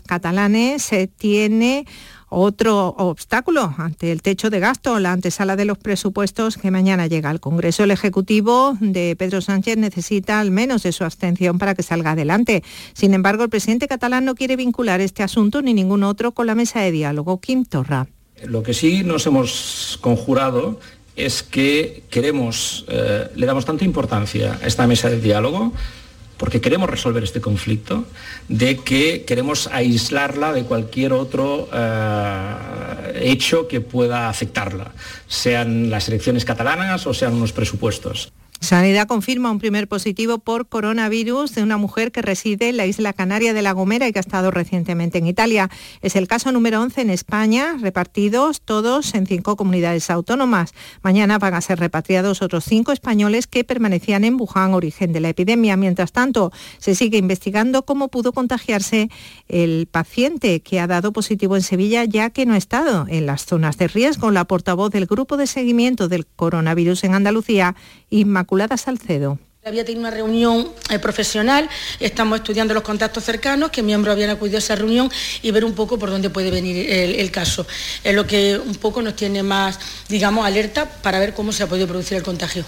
catalanes se tiene otro obstáculo ante el techo de gasto, la antesala de los presupuestos que mañana llega al Congreso. El Ejecutivo de Pedro Sánchez necesita al menos de su abstención para que salga adelante. Sin embargo, el presidente catalán no quiere vincular este asunto ni ningún otro con la mesa de diálogo. Kim Torra. Lo que sí nos hemos conjurado es que queremos, eh, le damos tanta importancia a esta mesa de diálogo porque queremos resolver este conflicto, de que queremos aislarla de cualquier otro eh, hecho que pueda afectarla, sean las elecciones catalanas o sean unos presupuestos. Sanidad confirma un primer positivo por coronavirus de una mujer que reside en la isla canaria de La Gomera y que ha estado recientemente en Italia. Es el caso número 11 en España, repartidos todos en cinco comunidades autónomas. Mañana van a ser repatriados otros cinco españoles que permanecían en Wuhan, origen de la epidemia. Mientras tanto, se sigue investigando cómo pudo contagiarse el paciente que ha dado positivo en Sevilla, ya que no ha estado en las zonas de riesgo. La portavoz del Grupo de Seguimiento del Coronavirus en Andalucía, Inmaculada Salcedo. Había tenido una reunión eh, profesional, estamos estudiando los contactos cercanos, qué miembros habían acudido a esa reunión y ver un poco por dónde puede venir el, el, caso. Es lo que un poco nos tiene más, digamos, alerta para ver cómo se ha podido producir el contagio.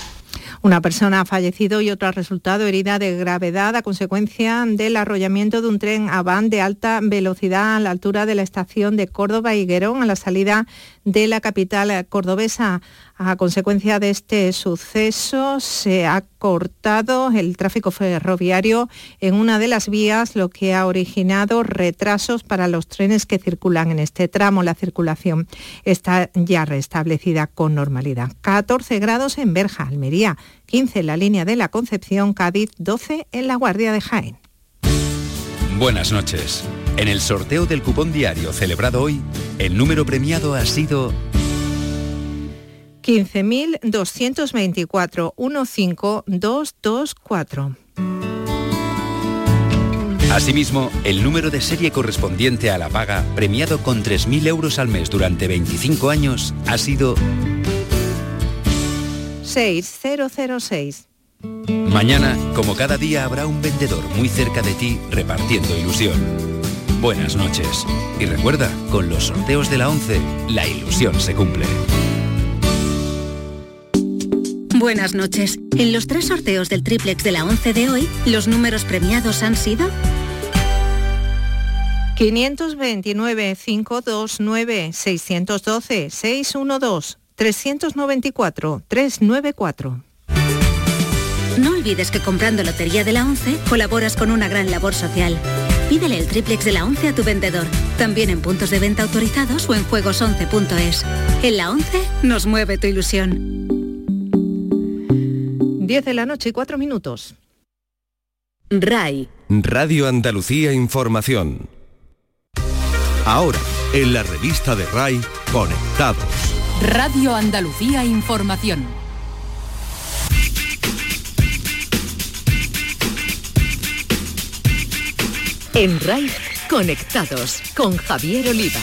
Una persona ha fallecido y otra ha resultado herida de gravedad a consecuencia del arrollamiento de un tren a van de alta velocidad a la altura de la estación de Córdoba Higuerón a la salida de la capital cordobesa. A consecuencia de este suceso se ha cortado el tráfico ferroviario en una de las vías, lo que ha originado retrasos para los trenes que circulan en este tramo. La circulación está ya restablecida con normalidad. 14 grados en Berja, Almería, 15 en la línea de la Concepción, Cádiz, 12 en la Guardia de Jaén. Buenas noches. En el sorteo del cupón diario celebrado hoy, el número premiado ha sido 15.224 15224. Asimismo, el número de serie correspondiente a la paga, premiado con 3.000 euros al mes durante 25 años, ha sido 6006. Mañana, como cada día, habrá un vendedor muy cerca de ti repartiendo ilusión. Buenas noches. Y recuerda, con los sorteos de la 11, la ilusión se cumple. Buenas noches. En los tres sorteos del triplex de la 11 de hoy, los números premiados han sido 529 529 612 612 394 394. No olvides que comprando Lotería de la 11 colaboras con una gran labor social. Pídele el triplex de la 11 a tu vendedor, también en puntos de venta autorizados o en juegos11.es. En la 11 nos mueve tu ilusión. 10 de la noche y 4 minutos. RAI. Radio Andalucía Información. Ahora, en la revista de RAI, Conectados. Radio Andalucía Información. En RAI, Conectados con Javier Oliva.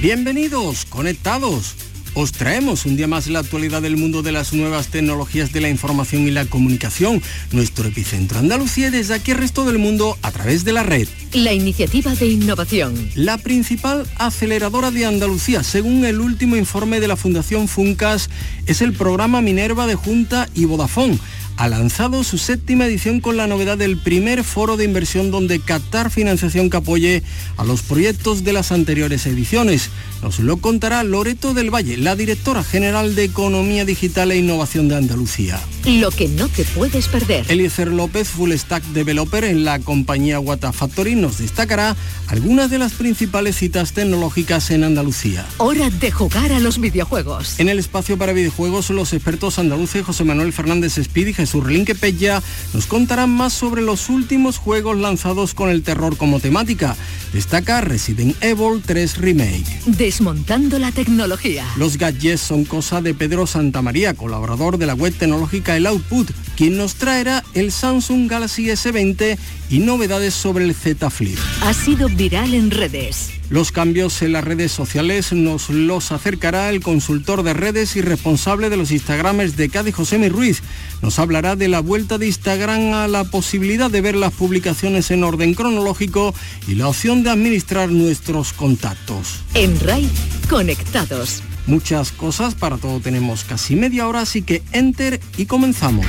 Bienvenidos, conectados. Os traemos un día más la actualidad del mundo de las nuevas tecnologías de la información y la comunicación, nuestro epicentro Andalucía y desde aquí el resto del mundo a través de la red. La iniciativa de innovación. La principal aceleradora de Andalucía, según el último informe de la Fundación Funcas, es el programa Minerva de Junta y Vodafone ha lanzado su séptima edición con la novedad del primer foro de inversión donde captar financiación que apoye a los proyectos de las anteriores ediciones. Nos lo contará Loreto del Valle, la directora general de Economía Digital e Innovación de Andalucía. Lo que no te puedes perder. Eliezer López, Full Stack Developer en la compañía Wata Factory, nos destacará algunas de las principales citas tecnológicas en Andalucía. Hora de jugar a los videojuegos. En el espacio para videojuegos, los expertos andaluces José Manuel Fernández Speed Jesús Relinque Pella nos contarán más sobre los últimos juegos lanzados con el terror como temática. Destaca Resident Evil 3 Remake. Desmontando la tecnología. Los gadgets son cosa de Pedro Santamaría, colaborador de la web tecnológica El Output, quien nos traerá el Samsung Galaxy S20 y novedades sobre el Z Flip. Ha sido viral en redes. Los cambios en las redes sociales nos los acercará el consultor de redes y responsable de los Instagrames de Cádiz, José Ruiz. Nos hablará de la vuelta de Instagram a la posibilidad de ver las publicaciones en orden cronológico y la opción de administrar nuestros contactos. En RAI, conectados. Muchas cosas, para todo tenemos casi media hora, así que enter y comenzamos.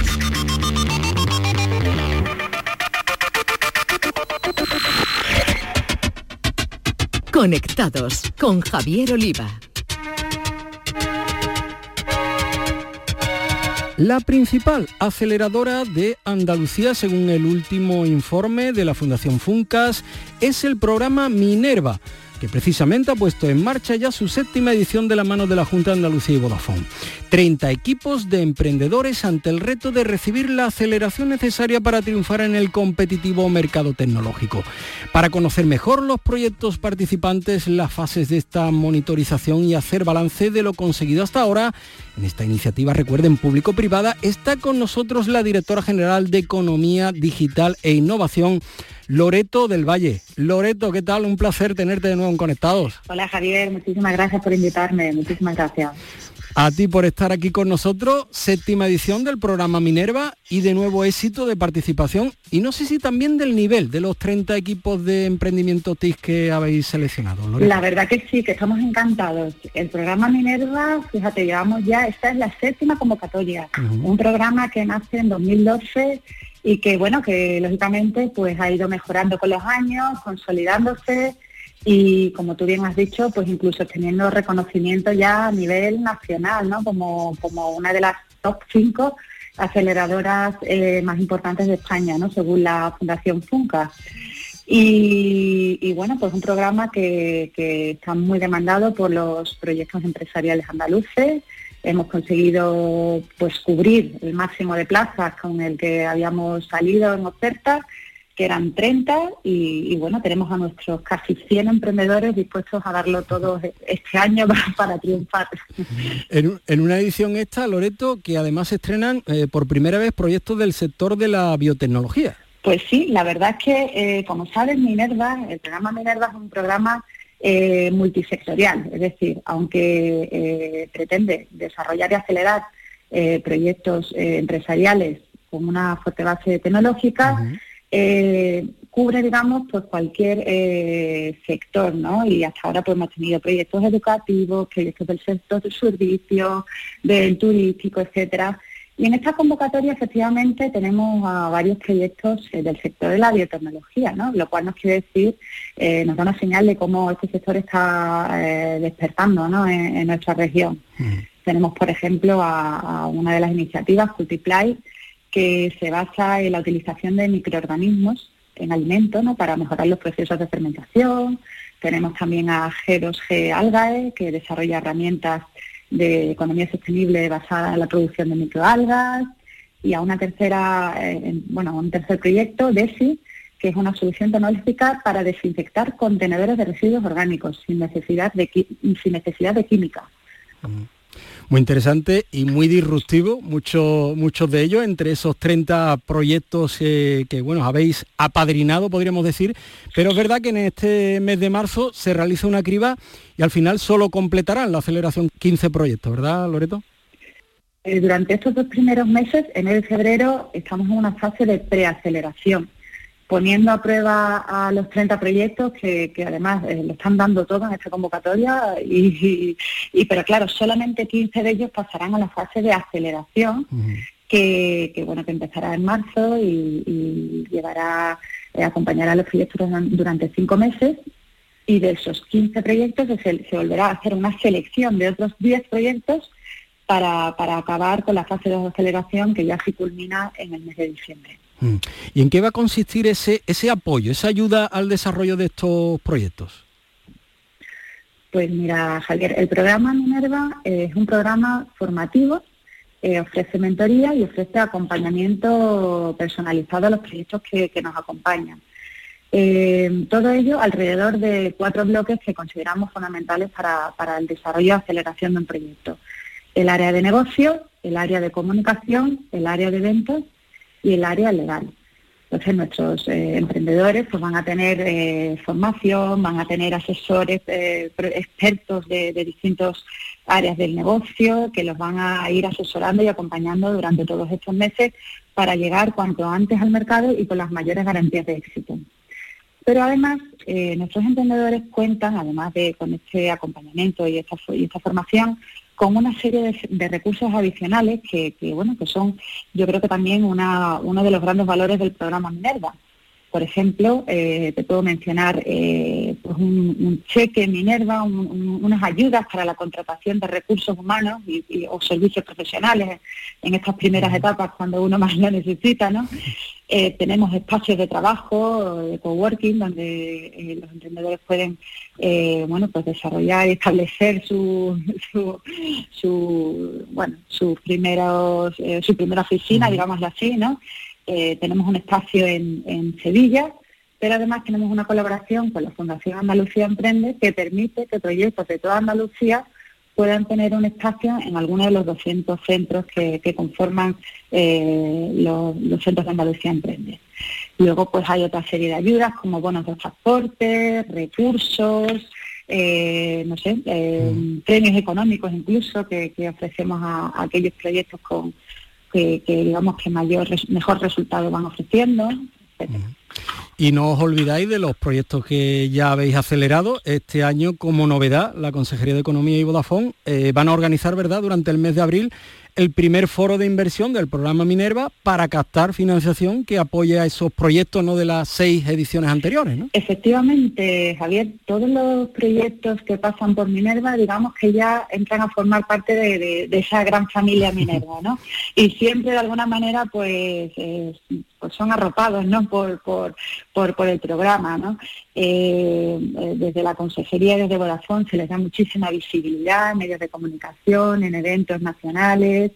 Conectados con Javier Oliva. La principal aceleradora de Andalucía, según el último informe de la Fundación Funcas, es el programa Minerva que precisamente ha puesto en marcha ya su séptima edición de la mano de la Junta de Andalucía y Vodafone. 30 equipos de emprendedores ante el reto de recibir la aceleración necesaria para triunfar en el competitivo mercado tecnológico. Para conocer mejor los proyectos participantes, las fases de esta monitorización y hacer balance de lo conseguido hasta ahora, en esta iniciativa, recuerden, público-privada, está con nosotros la directora general de Economía Digital e Innovación, Loreto del Valle. Loreto, ¿qué tal? Un placer tenerte de nuevo en Conectados. Hola Javier, muchísimas gracias por invitarme, muchísimas gracias. A ti por estar aquí con nosotros, séptima edición del programa Minerva y de nuevo éxito de participación y no sé si también del nivel de los 30 equipos de emprendimiento TIC que habéis seleccionado. Loreto. La verdad que sí, que estamos encantados. El programa Minerva, fíjate, llevamos ya, esta es la séptima convocatoria, un programa que nace en 2012 y que bueno, que lógicamente pues ha ido mejorando con los años, consolidándose y como tú bien has dicho, pues incluso teniendo reconocimiento ya a nivel nacional, ¿no? Como, como una de las top 5 aceleradoras eh, más importantes de España, ¿no? Según la Fundación Funca. Y, bueno, pues un programa que, que está muy demandado por los proyectos empresariales andaluces, hemos conseguido pues cubrir el máximo de plazas con el que habíamos salido en oferta, que eran 30, y, bueno, tenemos a nuestros casi 100 emprendedores dispuestos a darlo todo este año para, triunfar. En, una edición esta, Loreto, que además se estrenan eh, por primera vez proyectos del sector de la biotecnología. Pues sí, la verdad es que, eh, como sabes, Minerva, el programa Minerva es un programa eh, multisectorial, es decir, aunque eh, pretende desarrollar y acelerar eh, proyectos empresariales con una fuerte base tecnológica, cubre, digamos, pues cualquier sector, ¿no? Y hasta ahora pues hemos tenido proyectos educativos, proyectos del sector del servicio, del turístico, etcétera, y en esta convocatoria efectivamente tenemos a varios proyectos eh, del sector de la biotecnología, ¿no? lo cual nos quiere decir, eh, nos da una señal de cómo este sector está eh, despertando ¿no? en, nuestra región. Tenemos, por ejemplo, a, una de las iniciativas, Cultiply, que se basa en la utilización de microorganismos en alimentos ¿no? para mejorar los procesos de fermentación. Tenemos también a G2G Algae, que desarrolla herramientas de economía sostenible basada en la producción de microalgas y a una tercera, eh, bueno, un tercer proyecto, DESI, que es una solución tecnológica para desinfectar contenedores de residuos orgánicos sin necesidad de, sin necesidad de química. Mm muy interesante y muy disruptivo, muchos de ellos, entre esos 30 proyectos que, bueno, habéis apadrinado, podríamos decir, pero es verdad que en este mes de marzo se realiza una criba y al final solo completarán la aceleración 15 proyectos, ¿verdad, Loreto? Eh, durante estos dos primeros meses, enero y febrero, estamos en una fase de preaceleración poniendo a prueba a los 30 proyectos que, además eh, lo están dando todo en esta convocatoria y, pero claro, solamente 15 de ellos pasarán a la fase de aceleración que, bueno que empezará en marzo y, llevará eh, acompañará a los proyectos durante cinco meses y de esos 15 proyectos se, se volverá a hacer una selección de otros 10 proyectos para, para acabar con la fase de aceleración que ya se culmina en el mes de diciembre. Mm. ¿Y en qué va a consistir ese, ese apoyo, esa ayuda al desarrollo de estos proyectos? Pues mira, Javier, el programa Minerva es un programa formativo, eh, ofrece mentoría y ofrece acompañamiento personalizado a los proyectos que, nos acompañan. Eh, todo ello alrededor de cuatro bloques que consideramos fundamentales para, para el desarrollo y aceleración de un proyecto. El área de negocio, el área de comunicación, el área de ventas y el área legal. Entonces nuestros eh, emprendedores pues van a tener eh, formación, van a tener asesores eh, expertos de, de distintas áreas del negocio que los van a ir asesorando y acompañando durante todos estos meses para llegar cuanto antes al mercado y con las mayores garantías de éxito. Pero además, nuestros emprendedores cuentan, además de con este acompañamiento y esta, y esta formación, con una serie de, recursos adicionales que, bueno, que son, yo creo que también una, uno de los grandes valores del programa Minerva. Por ejemplo, eh, te puedo mencionar eh, pues un, cheque Minerva, unas ayudas para la contratación de recursos humanos y, o servicios profesionales en estas primeras etapas cuando uno más lo necesita, ¿no? Eh, tenemos espacios de trabajo, de coworking, donde los emprendedores pueden bueno, pues desarrollar y establecer su, su, bueno, sus primeros, su primera oficina, digámoslo así, ¿no? Eh, tenemos un espacio en, Sevilla, pero además tenemos una colaboración con la Fundación Andalucía Emprende que permite que proyectos de toda Andalucía puedan tener un espacio en alguno de los 200 centros que, conforman eh, los, centros de Andalucía Emprende. Luego pues hay otra serie de ayudas como bonos de transporte, recursos, eh, no sé, mm. premios económicos incluso que, ofrecemos a, aquellos proyectos con, que, digamos que mayor mejor resultado van ofreciendo, Y no os olvidáis de los proyectos que ya habéis acelerado. Este año, como novedad, la Consejería de Economía y Vodafone eh, van a organizar, ¿verdad?, durante el mes de abril el primer foro de inversión del programa Minerva para captar financiación que apoye a esos proyectos no de las seis ediciones anteriores. ¿no? Efectivamente, Javier, todos los proyectos que pasan por Minerva, digamos que ya entran a formar parte de, esa gran familia Minerva, ¿no? Y siempre de alguna manera, pues, son arropados, ¿no? Por, por, por, el programa, ¿no? Eh, eh, desde la Consejería, desde Vodafone, se les da muchísima visibilidad en medios de comunicación, en eventos nacionales.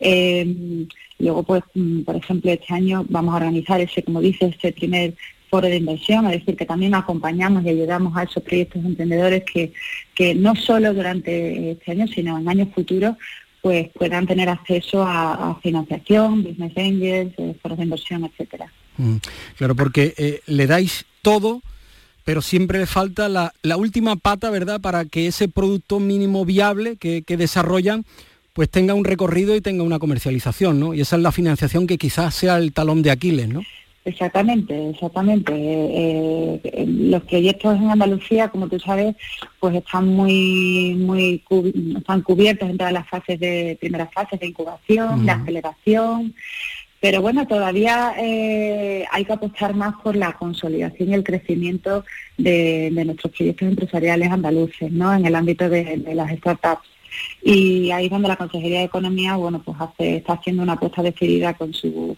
Eh, luego, pues, mm, por ejemplo, este año vamos a organizar ese, como dice, este primer foro de inversión, es decir, que también acompañamos y ayudamos a esos proyectos emprendedores que, que no solo durante este año, sino en años futuros, pues puedan tener acceso a, financiación, business angels, eh, foros de inversión, etcétera. Mm, claro, porque eh, le dais todo, pero siempre le falta la, última pata, ¿verdad?, para que ese producto mínimo viable que, que, desarrollan pues tenga un recorrido y tenga una comercialización, ¿no? Y esa es la financiación que quizás sea el talón de Aquiles, ¿no? Exactamente, exactamente. Eh, eh, los proyectos en Andalucía, como tú sabes, pues están muy, muy están cubiertos en todas las fases de primeras fases de incubación, de aceleración. Pero bueno, todavía eh, hay que apostar más por la consolidación y el crecimiento de, nuestros proyectos empresariales andaluces, ¿no? En el ámbito de, de las startups y ahí es donde la Consejería de Economía bueno pues hace, está haciendo una apuesta decidida con su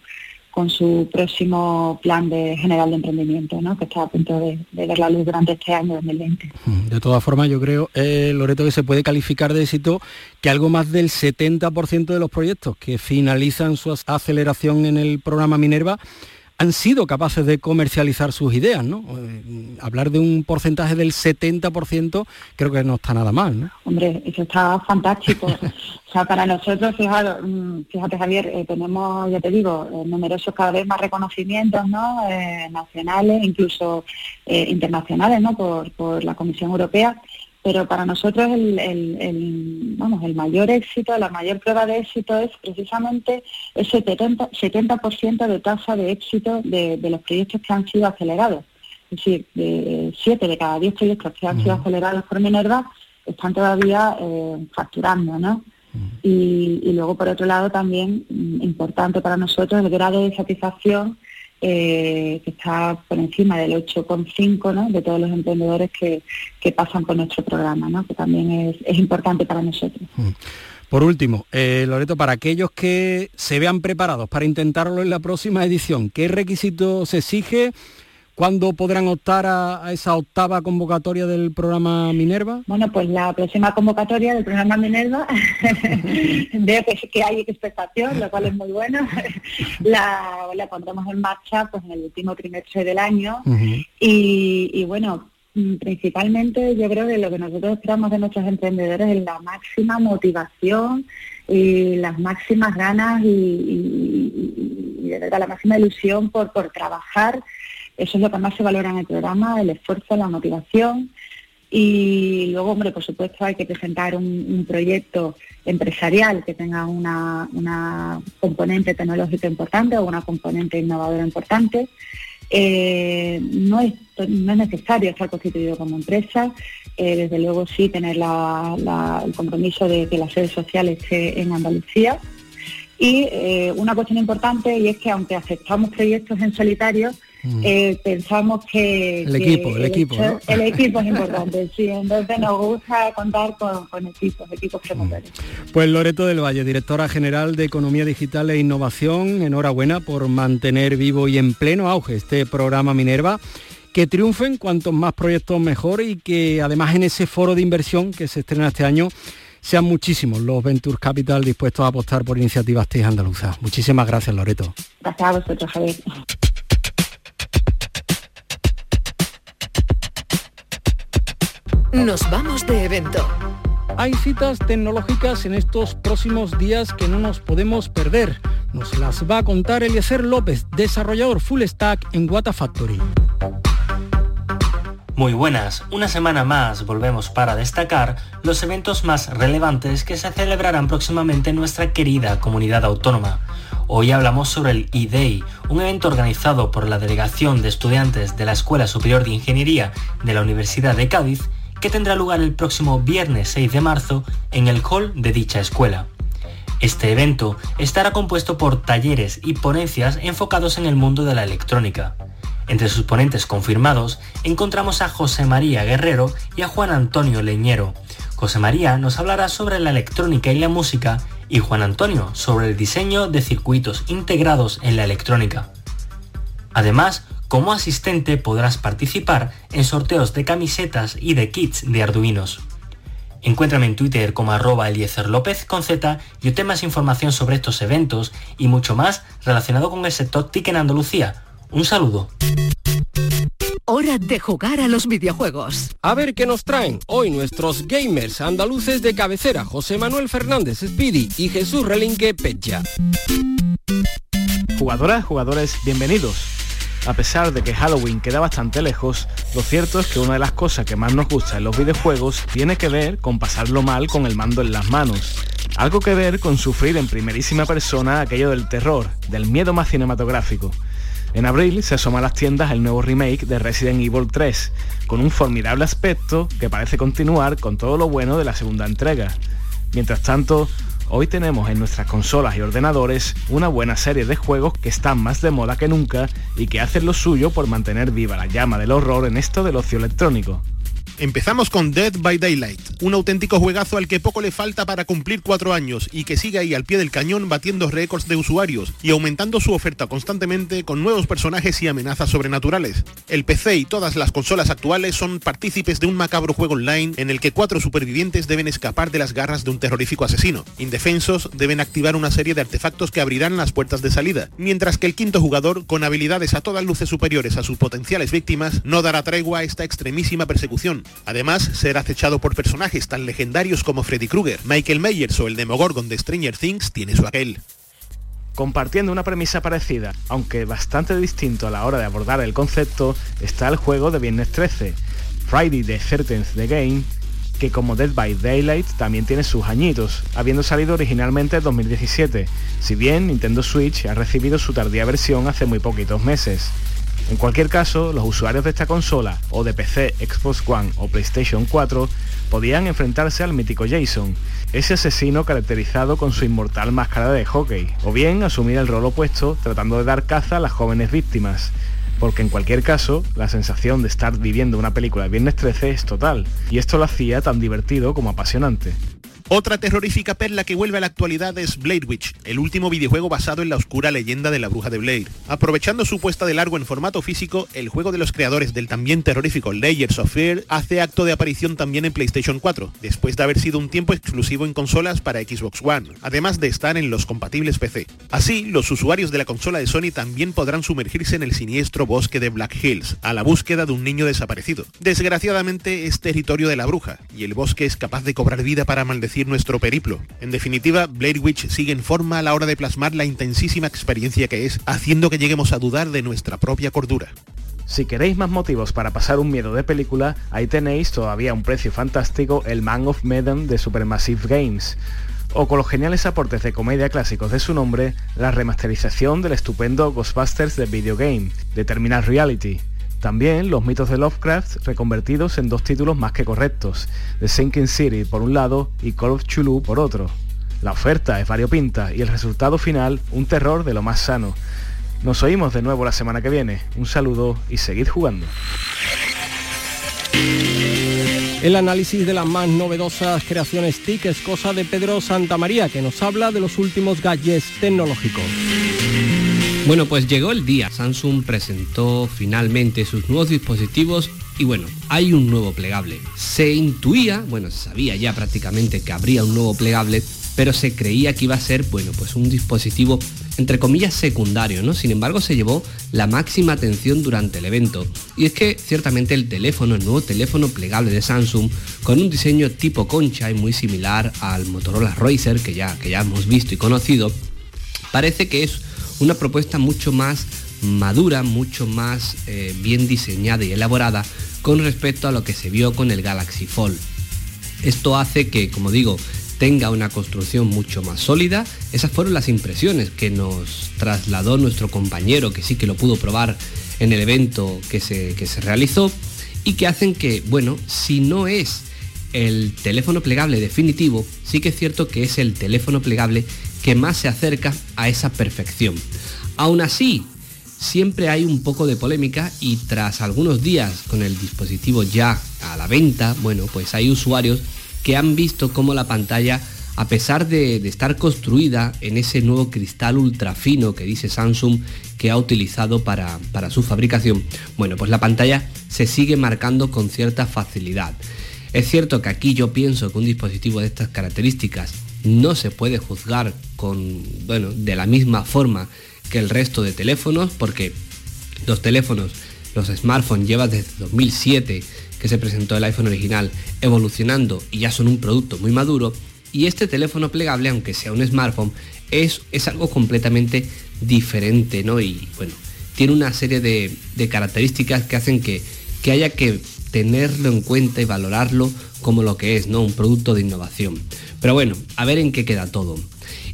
con su próximo plan de general de emprendimiento, ¿no? que está a punto de, ver la luz durante este año 2020. Mm, de todas formas, yo creo, eh, Loreto, que se puede calificar de éxito que algo más del 70% de los proyectos que finalizan su aceleración en el programa Minerva han sido capaces de comercializar sus ideas, ¿no? Eh, hablar de un porcentaje del 70% creo que no está nada mal, ¿no? Hombre, eso está fantástico. o sea, para nosotros, fíjate, mm, fíjate Javier, eh, tenemos, ya te digo, eh, numerosos cada vez más reconocimientos, ¿no? nacionales, incluso internacionales, ¿no? Por, por la Comisión Europea pero para nosotros el, vamos, el mayor éxito, la mayor prueba de éxito es precisamente ese 70%, 70 de tasa de éxito de, los proyectos que han sido acelerados. Es decir, de 7 de cada 10 proyectos que han sido acelerados por Minerva están todavía eh, facturando, ¿no? y, y, luego, por otro lado, también mm, importante para nosotros el grado de satisfacción eh, que está por encima del 8,5 ¿no? de todos los emprendedores que, pasan por nuestro programa, ¿no? que también es, importante para nosotros. Mm. Por último, eh, Loreto, para aquellos que se vean preparados para intentarlo en la próxima edición, ¿qué requisitos se exige? ¿Cuándo podrán optar a, esa octava convocatoria del programa Minerva? Bueno, pues la próxima convocatoria del programa Minerva, veo que, hay expectación, lo cual es muy bueno. la, la pondremos en marcha pues en el último trimestre del año y, bueno, mm, principalmente yo creo que lo que nosotros esperamos de nuestros emprendedores es la máxima motivación y las máximas ganas y de verdad la máxima ilusión por, por trabajar. Eso es lo que más se valora en el programa, el esfuerzo, la motivación. Y luego, hombre, por supuesto hay que presentar un, proyecto empresarial que tenga una, una, componente tecnológica importante o una componente innovadora importante. Eh, no, es, no es necesario estar constituido como empresa, eh, desde luego sí tener el compromiso de que la sede social esté en Andalucía. Y eh, una cuestión importante y es que aunque aceptamos proyectos en solitario, mm. pensamos que el equipo, el, equipo, el equipo es importante, sí, entonces nos gusta contar con, equipos, equipos promotores. Pues Loreto del Valle, directora general de Economía Digital e Innovación, enhorabuena por mantener vivo y en pleno auge este programa Minerva que triunfen cuantos más proyectos mejor y que además en ese foro de inversión que se estrena este año sean muchísimos los Venture Capital dispuestos a apostar por iniciativas TIC andaluzas. Muchísimas gracias, Loreto. Gracias a vosotros, Javier. Nos vamos de evento. Hay citas tecnológicas en estos próximos días que no nos podemos perder. Nos las va a contar Eliezer López, desarrollador full stack en Wata Factory. Muy buenas, una semana más volvemos para destacar los eventos más relevantes que se celebrarán próximamente en nuestra querida comunidad autónoma. Hoy hablamos sobre el E-Day, un evento organizado por la Delegación de Estudiantes de la Escuela Superior de Ingeniería de la Universidad de Cádiz, tendrá lugar el próximo viernes 6 de marzo en el hall de dicha escuela. Este evento estará compuesto por talleres y ponencias enfocados en el mundo de la electrónica. Entre sus ponentes confirmados encontramos a José María Guerrero y a Juan Antonio Leñero. José María nos hablará sobre la electrónica y la música y Juan Antonio sobre el diseño de circuitos integrados en la electrónica. Además, como asistente podrás participar en sorteos de camisetas y de kits de Arduinos. Encuéntrame en Twitter como arroba Eliezer López con Z y obtén más información sobre estos eventos y mucho más relacionado con el sector TIC en Andalucía, un saludo. Hora de jugar a los videojuegos. A ver qué nos traen hoy nuestros gamers andaluces de cabecera, José Manuel Fernández Speedy y Jesús Relinque Pecha. Jugadoras, jugadores, bienvenidos. A pesar de que Halloween queda bastante lejos, lo cierto es que una de las cosas que más nos gusta en los videojuegos tiene que ver con pasarlo mal con el mando en las manos. Algo que ver con sufrir en primerísima persona aquello del terror, del miedo más cinematográfico. En abril se asoma a las tiendas el nuevo remake de Resident Evil 3, con un formidable aspecto que parece continuar con todo lo bueno de la segunda entrega. Mientras tanto, hoy tenemos en nuestras consolas y ordenadores una buena serie de juegos que están más de moda que nunca y que hacen lo suyo por mantener viva la llama del horror en esto del ocio electrónico. Empezamos con Dead by Daylight, un auténtico juegazo al que poco le falta para cumplir cuatro años y que sigue ahí al pie del cañón batiendo récords de usuarios y aumentando su oferta constantemente con nuevos personajes y amenazas sobrenaturales. El PC y todas las consolas actuales son partícipes de un macabro juego online en el que cuatro supervivientes deben escapar de las garras de un terrorífico asesino. Indefensos deben activar una serie de artefactos que abrirán las puertas de salida, mientras que el quinto jugador, con habilidades a todas luces superiores a sus potenciales víctimas, no dará tregua a esta extremísima persecución Además, ser acechado por personajes tan legendarios como Freddy Krueger, Michael Myers o el Demogorgon de Stranger Things tiene su aquel. Compartiendo una premisa parecida, aunque bastante distinto a la hora de abordar el concepto, está el juego de Viernes 13, Friday the 13th The Game, que como Dead by Daylight también tiene sus añitos, habiendo salido originalmente en 2017, si bien Nintendo Switch ha recibido su tardía versión hace muy poquitos meses. En cualquier caso, los usuarios de esta consola, o de PC, Xbox One o PlayStation 4, podían enfrentarse al mítico Jason, ese asesino caracterizado con su inmortal máscara de hockey, o bien asumir el rol opuesto tratando de dar caza a las jóvenes víctimas, porque en cualquier caso, la sensación de estar viviendo una película de Viernes 13 es total, y esto lo hacía tan divertido como apasionante. Otra terrorífica perla que vuelve a la actualidad es Blade Witch, el último videojuego basado en la oscura leyenda de la bruja de Blade. Aprovechando su puesta de largo en formato físico, el juego de los creadores del también terrorífico Layers of Fear hace acto de aparición también en PlayStation 4, después de haber sido un tiempo exclusivo en consolas para Xbox One, además de estar en los compatibles PC. Así, los usuarios de la consola de Sony también podrán sumergirse en el siniestro bosque de Black Hills, a la búsqueda de un niño desaparecido. Desgraciadamente es territorio de la bruja, y el bosque es capaz de cobrar vida para maldecir nuestro periplo. En definitiva, Blair Witch sigue en forma a la hora de plasmar la intensísima experiencia que es, haciendo que lleguemos a dudar de nuestra propia cordura. Si queréis más motivos para pasar un miedo de película, ahí tenéis todavía un precio fantástico el Man of Medan de Supermassive Games. O con los geniales aportes de comedia clásicos de su nombre, la remasterización del estupendo Ghostbusters de Video Game, de Terminal Reality. También los mitos de Lovecraft reconvertidos en dos títulos más que correctos, The Sinking City por un lado y Call of Chulu por otro. La oferta es variopinta y el resultado final un terror de lo más sano. Nos oímos de nuevo la semana que viene. Un saludo y seguid jugando. El análisis de las más novedosas creaciones TIC es cosa de Pedro Santamaría, que nos habla de los últimos gadgets tecnológicos. Bueno, pues llegó el día. Samsung presentó finalmente sus nuevos dispositivos y bueno, hay un nuevo plegable. Se intuía, bueno, se sabía ya prácticamente que habría un nuevo plegable, pero se creía que iba a ser, bueno, pues un dispositivo entre comillas secundario, ¿no? Sin embargo, se llevó la máxima atención durante el evento. Y es que ciertamente el teléfono, el nuevo teléfono plegable de Samsung, con un diseño tipo concha y muy similar al Motorola Racer que ya, que ya hemos visto y conocido, parece que es una propuesta mucho más madura, mucho más eh, bien diseñada y elaborada con respecto a lo que se vio con el Galaxy Fold. Esto hace que, como digo, tenga una construcción mucho más sólida. Esas fueron las impresiones que nos trasladó nuestro compañero, que sí que lo pudo probar en el evento que se, que se realizó y que hacen que, bueno, si no es el teléfono plegable definitivo, sí que es cierto que es el teléfono plegable que más se acerca a esa perfección. Aún así, siempre hay un poco de polémica y tras algunos días con el dispositivo ya a la venta, bueno, pues hay usuarios que han visto cómo la pantalla, a pesar de, estar construida en ese nuevo cristal ultra fino que dice Samsung que ha utilizado para, para su fabricación, bueno, pues la pantalla se sigue marcando con cierta facilidad. Es cierto que aquí yo pienso que un dispositivo de estas características no se puede juzgar con, bueno, de la misma forma que el resto de teléfonos, porque los teléfonos, los smartphones llevan desde 2007 que se presentó el iPhone original evolucionando y ya son un producto muy maduro. Y este teléfono plegable, aunque sea un smartphone, es, es algo completamente diferente, ¿no? Y bueno, tiene una serie de, características que hacen que, que haya que tenerlo en cuenta y valorarlo como lo que es, ¿no? Un producto de innovación. Pero bueno, a ver en qué queda todo.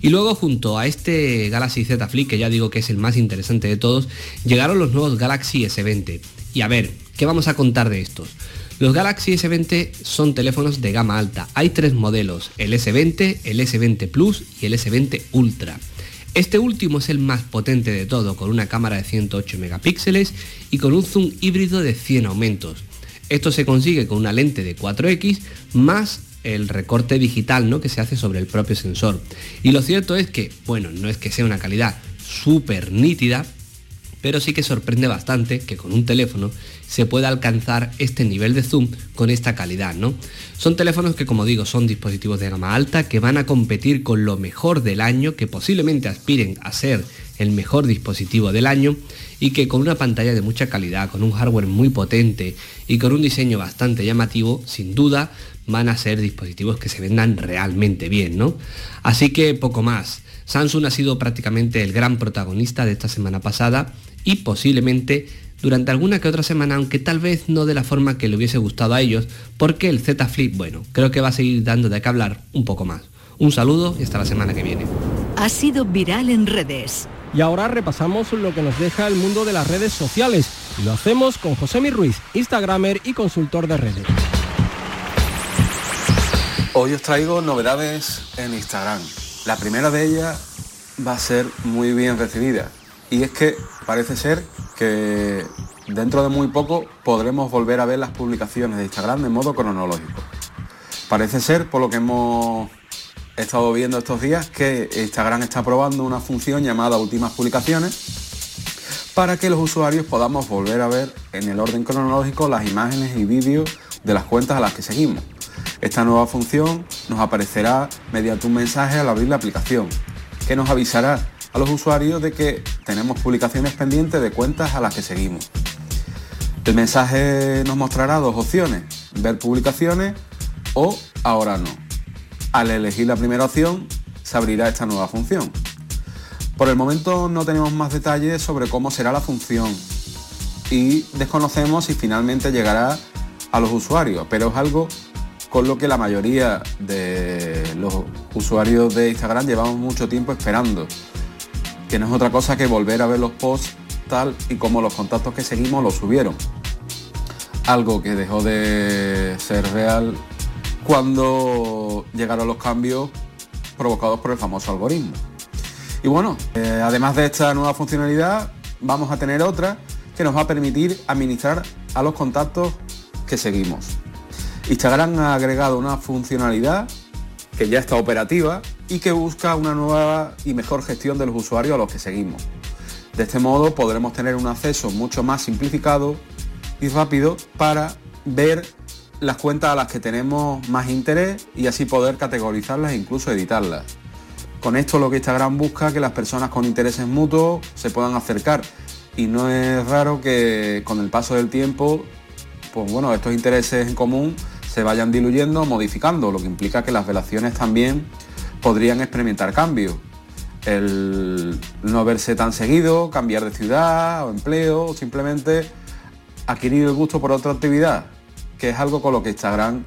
Y luego junto a este Galaxy Z Flip, que ya digo que es el más interesante de todos, llegaron los nuevos Galaxy S20. Y a ver, ¿qué vamos a contar de estos? Los Galaxy S20 son teléfonos de gama alta. Hay tres modelos, el S20, el S20 Plus y el S20 Ultra. Este último es el más potente de todo, con una cámara de 108 megapíxeles y con un zoom híbrido de 100 aumentos. Esto se consigue con una lente de 4X más el recorte digital ¿no? que se hace sobre el propio sensor. Y lo cierto es que, bueno, no es que sea una calidad súper nítida, pero sí que sorprende bastante que con un teléfono se pueda alcanzar este nivel de zoom con esta calidad, ¿no? Son teléfonos que, como digo, son dispositivos de gama alta que van a competir con lo mejor del año, que posiblemente aspiren a ser el mejor dispositivo del año y que con una pantalla de mucha calidad, con un hardware muy potente y con un diseño bastante llamativo, sin duda van a ser dispositivos que se vendan realmente bien, ¿no? Así que poco más. Samsung ha sido prácticamente el gran protagonista de esta semana pasada y posiblemente durante alguna que otra semana, aunque tal vez no de la forma que le hubiese gustado a ellos, porque el Z Flip, bueno, creo que va a seguir dando de qué hablar un poco más. Un saludo y hasta la semana que viene. Ha sido viral en redes. Y ahora repasamos lo que nos deja el mundo de las redes sociales. Y lo hacemos con José Mi Ruiz, Instagramer y consultor de redes. Hoy os traigo novedades en Instagram. La primera de ellas va a ser muy bien recibida. Y es que parece ser que dentro de muy poco podremos volver a ver las publicaciones de Instagram de modo cronológico. Parece ser, por lo que hemos estado viendo estos días, que Instagram está probando una función llamada últimas publicaciones para que los usuarios podamos volver a ver en el orden cronológico las imágenes y vídeos de las cuentas a las que seguimos. Esta nueva función nos aparecerá mediante un mensaje al abrir la aplicación, que nos avisará a los usuarios de que tenemos publicaciones pendientes de cuentas a las que seguimos. El mensaje nos mostrará dos opciones, ver publicaciones o ahora no. Al elegir la primera opción, se abrirá esta nueva función. Por el momento no tenemos más detalles sobre cómo será la función y desconocemos si finalmente llegará a los usuarios, pero es algo con lo que la mayoría de los usuarios de Instagram llevamos mucho tiempo esperando, que no es otra cosa que volver a ver los posts tal y como los contactos que seguimos los subieron. Algo que dejó de ser real cuando llegaron los cambios provocados por el famoso algoritmo. Y bueno, eh, además de esta nueva funcionalidad, vamos a tener otra que nos va a permitir administrar a los contactos que seguimos. Instagram ha agregado una funcionalidad que ya está operativa y que busca una nueva y mejor gestión de los usuarios a los que seguimos. De este modo podremos tener un acceso mucho más simplificado y rápido para ver las cuentas a las que tenemos más interés y así poder categorizarlas e incluso editarlas. Con esto lo que Instagram busca que las personas con intereses mutuos se puedan acercar y no es raro que con el paso del tiempo, pues bueno, estos intereses en común se vayan diluyendo, modificando, lo que implica que las relaciones también podrían experimentar cambios. El no verse tan seguido, cambiar de ciudad o empleo, o simplemente adquirir el gusto por otra actividad, que es algo con lo que Instagram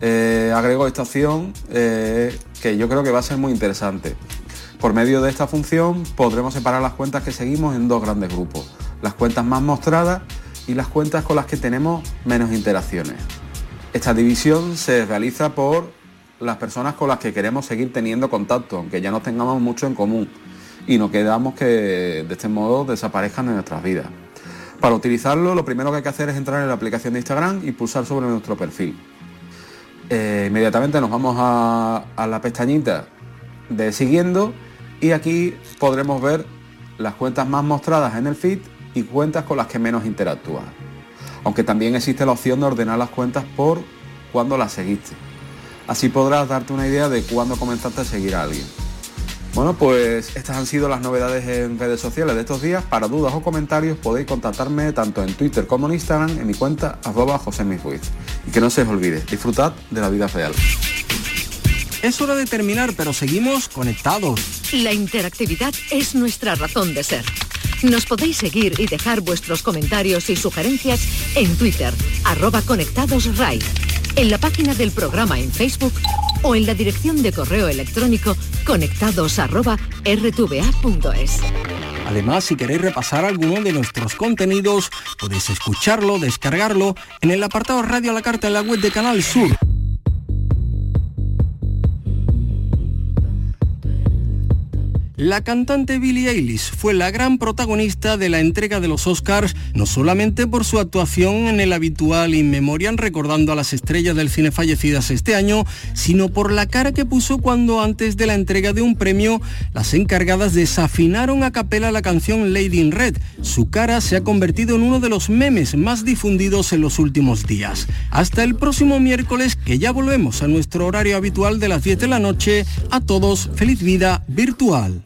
eh, agregó esta opción eh, que yo creo que va a ser muy interesante. Por medio de esta función podremos separar las cuentas que seguimos en dos grandes grupos, las cuentas más mostradas y las cuentas con las que tenemos menos interacciones. Esta división se realiza por las personas con las que queremos seguir teniendo contacto, aunque ya no tengamos mucho en común y no quedamos que de este modo desaparezcan en nuestras vidas. Para utilizarlo lo primero que hay que hacer es entrar en la aplicación de Instagram y pulsar sobre nuestro perfil. Eh, inmediatamente nos vamos a, a la pestañita de siguiendo y aquí podremos ver las cuentas más mostradas en el feed y cuentas con las que menos interactúa aunque también existe la opción de ordenar las cuentas por cuando las seguiste. Así podrás darte una idea de cuándo comenzaste a seguir a alguien. Bueno, pues estas han sido las novedades en redes sociales de estos días. Para dudas o comentarios podéis contactarme tanto en Twitter como en Instagram en mi cuenta arroba José Y que no se os olvide, disfrutad de la vida real. Es hora de terminar, pero seguimos conectados. La interactividad es nuestra razón de ser. Nos podéis seguir y dejar vuestros comentarios y sugerencias en Twitter, arroba conectados RAI, en la página del programa en Facebook o en la dirección de correo electrónico conectados arroba rtva.es. Además, si queréis repasar alguno de nuestros contenidos, podéis escucharlo, descargarlo en el apartado Radio a la Carta en la web de Canal Sur. La cantante Billie Eilish fue la gran protagonista de la entrega de los Oscars, no solamente por su actuación en el habitual In Memoriam recordando a las estrellas del cine fallecidas este año, sino por la cara que puso cuando antes de la entrega de un premio, las encargadas desafinaron a capela la canción Lady in Red. Su cara se ha convertido en uno de los memes más difundidos en los últimos días. Hasta el próximo miércoles, que ya volvemos a nuestro horario habitual de las 10 de la noche. A todos, feliz vida virtual.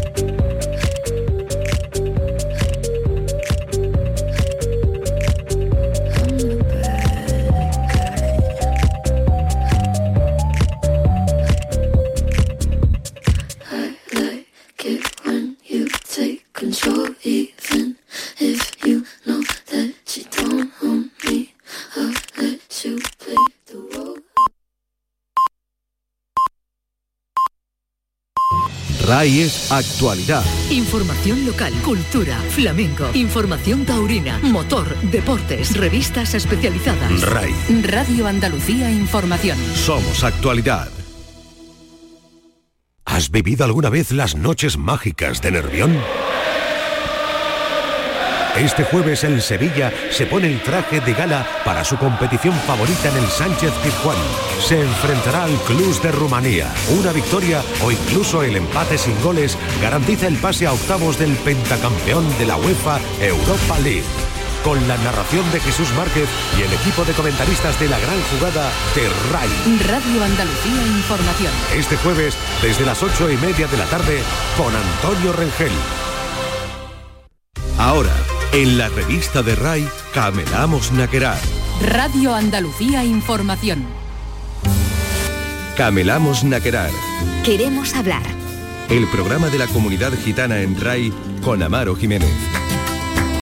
RAI es actualidad. Información local, cultura, flamenco, información taurina, motor, deportes, revistas especializadas. RAI. Radio Andalucía Información. Somos actualidad. ¿Has vivido alguna vez las noches mágicas de Nervión? Este jueves el Sevilla se pone el traje de gala para su competición favorita en el Sánchez Pizjuán. Se enfrentará al Club de Rumanía. Una victoria o incluso el empate sin goles garantiza el pase a octavos del pentacampeón de la UEFA Europa League. con la narración de Jesús Márquez y el equipo de comentaristas de la gran jugada de RAI. Radio Andalucía Información. Este jueves, desde las ocho y media de la tarde, con Antonio Rengel. Ahora, en la revista de RAI, Camelamos Naquerar. Radio Andalucía Información. Camelamos Naquerar. Queremos hablar. El programa de la comunidad gitana en RAI con Amaro Jiménez.